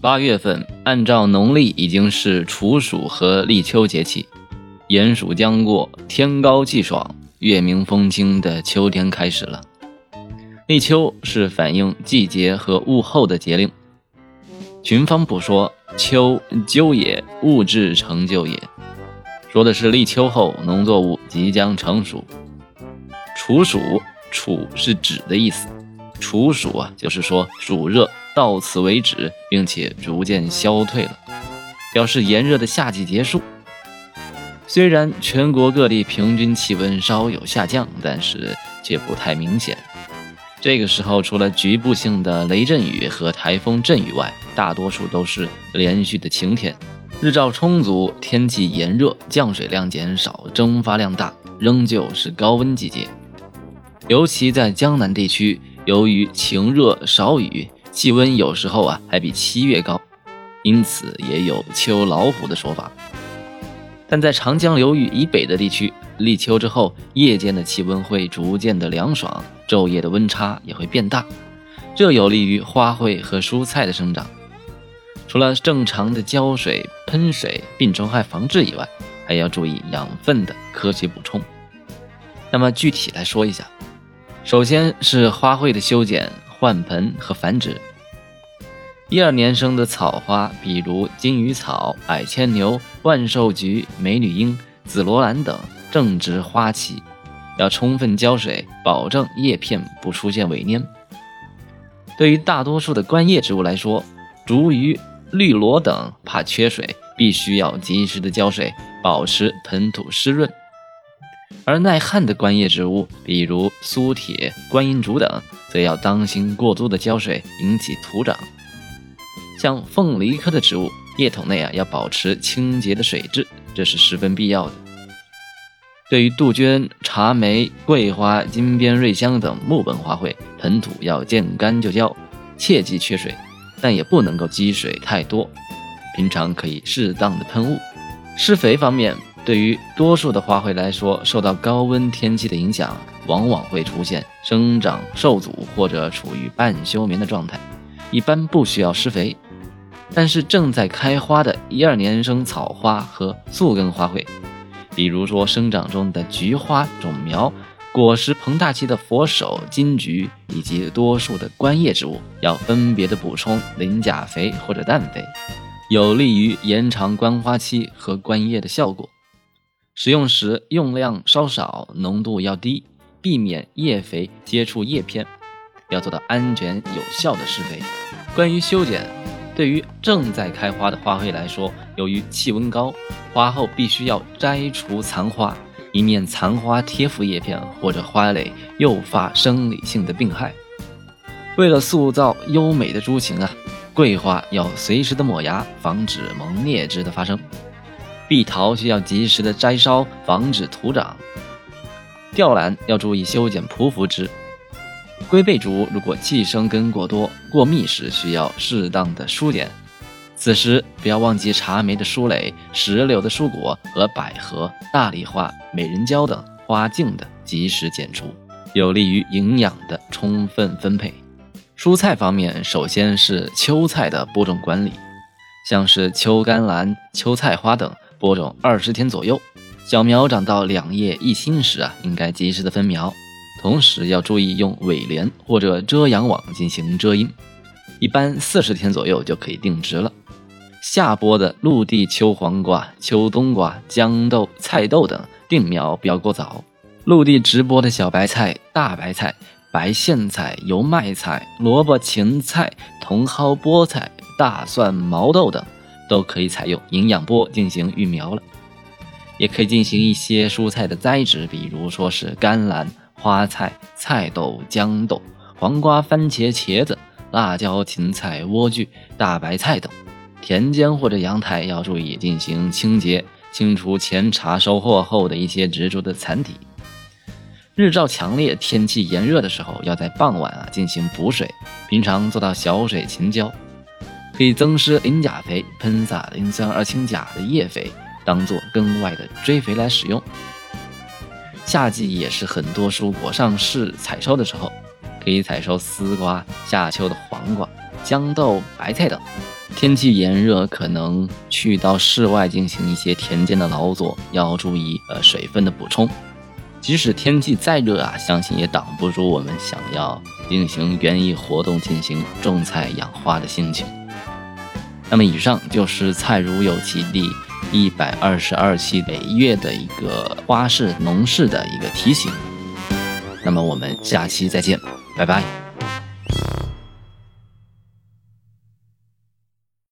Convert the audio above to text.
八月份，按照农历已经是处暑和立秋节气，炎暑将过，天高气爽，月明风清的秋天开始了。立秋是反映季节和物候的节令。群芳不说秋究也，物质成就也，说的是立秋后农作物即将成熟。处暑，处是指的意思，处暑啊，就是说暑热到此为止，并且逐渐消退了，表示炎热的夏季结束。虽然全国各地平均气温稍有下降，但是却不太明显。这个时候，除了局部性的雷阵雨和台风阵雨外，大多数都是连续的晴天，日照充足，天气炎热，降水量减少，蒸发量大，仍旧是高温季节。尤其在江南地区，由于晴热少雨，气温有时候啊还比七月高，因此也有“秋老虎”的说法。但在长江流域以北的地区，立秋之后，夜间的气温会逐渐的凉爽，昼夜的温差也会变大，这有利于花卉和蔬菜的生长。除了正常的浇水、喷水、病虫害防治以外，还要注意养分的科学补充。那么具体来说一下。首先是花卉的修剪、换盆和繁殖。一二年生的草花，比如金鱼草、矮牵牛、万寿菊、美女樱、紫罗兰等，正值花期，要充分浇水，保证叶片不出现萎蔫。对于大多数的观叶植物来说，竹鱼、绿萝等怕缺水，必须要及时的浇水，保持盆土湿润。而耐旱的观叶植物，比如苏铁、观音竹等，则要当心过多的浇水引起土长。像凤梨科的植物，叶筒内啊要保持清洁的水质，这是十分必要的。对于杜鹃、茶梅、桂花、金边瑞香等木本花卉，盆土要见干就浇，切忌缺水，但也不能够积水太多。平常可以适当的喷雾。施肥方面。对于多数的花卉来说，受到高温天气的影响，往往会出现生长受阻或者处于半休眠的状态，一般不需要施肥。但是正在开花的一二年生草花和宿根花卉，比如说生长中的菊花种苗、果实膨大期的佛手、金桔以及多数的观叶植物，要分别的补充磷钾肥或者氮肥，有利于延长观花期和观叶的效果。使用时用量稍少，浓度要低，避免叶肥接触叶片，要做到安全有效的施肥。关于修剪，对于正在开花的花卉来说，由于气温高，花后必须要摘除残花，以免残花贴附叶片或者花蕾，诱发生理性的病害。为了塑造优美的株形啊，桂花要随时的抹芽，防止萌啮枝的发生。碧桃需要及时的摘梢，防止徒长；吊兰要注意修剪匍匐枝；龟背竹如果气生根过多、过密时，需要适当的疏剪。此时不要忘记茶梅的疏蕾、石榴的疏果和百合、大丽花、美人蕉等花茎的及时剪除，有利于营养的充分分配。蔬菜方面，首先是秋菜的播种管理，像是秋甘蓝、秋菜花等。播种二十天左右，小苗长到两叶一心时啊，应该及时的分苗，同时要注意用尾帘或者遮阳网进行遮阴。一般四十天左右就可以定植了。下播的陆地秋黄瓜、秋冬瓜、豇豆、菜豆等定苗不要过早。陆地直播的小白菜、大白菜、白苋菜、油麦菜、萝卜、芹菜、茼蒿、菠菜、大蒜、毛豆等。都可以采用营养钵进行育苗了，也可以进行一些蔬菜的栽植，比如说是甘蓝、花菜、菜豆、豇豆、黄瓜、番茄、茄子、辣椒、芹菜、莴苣、大白菜等。田间或者阳台要注意进行清洁，清除前茬收获后的一些植株的残体。日照强烈、天气炎热的时候，要在傍晚啊进行补水，平常做到小水勤浇。可以增施磷钾肥，喷洒磷酸二氢钾的叶肥，当做根外的追肥来使用。夏季也是很多蔬果上市采收的时候，可以采收丝瓜、夏秋的黄瓜、豇豆、白菜等。天气炎热，可能去到室外进行一些田间的劳作，要注意呃水分的补充。即使天气再热啊，相信也挡不住我们想要进行园艺活动、进行种菜养花的心情。那么，以上就是菜如有其地一百二十二期每月的一个花式农事的一个提醒。那么，我们下期再见，拜拜。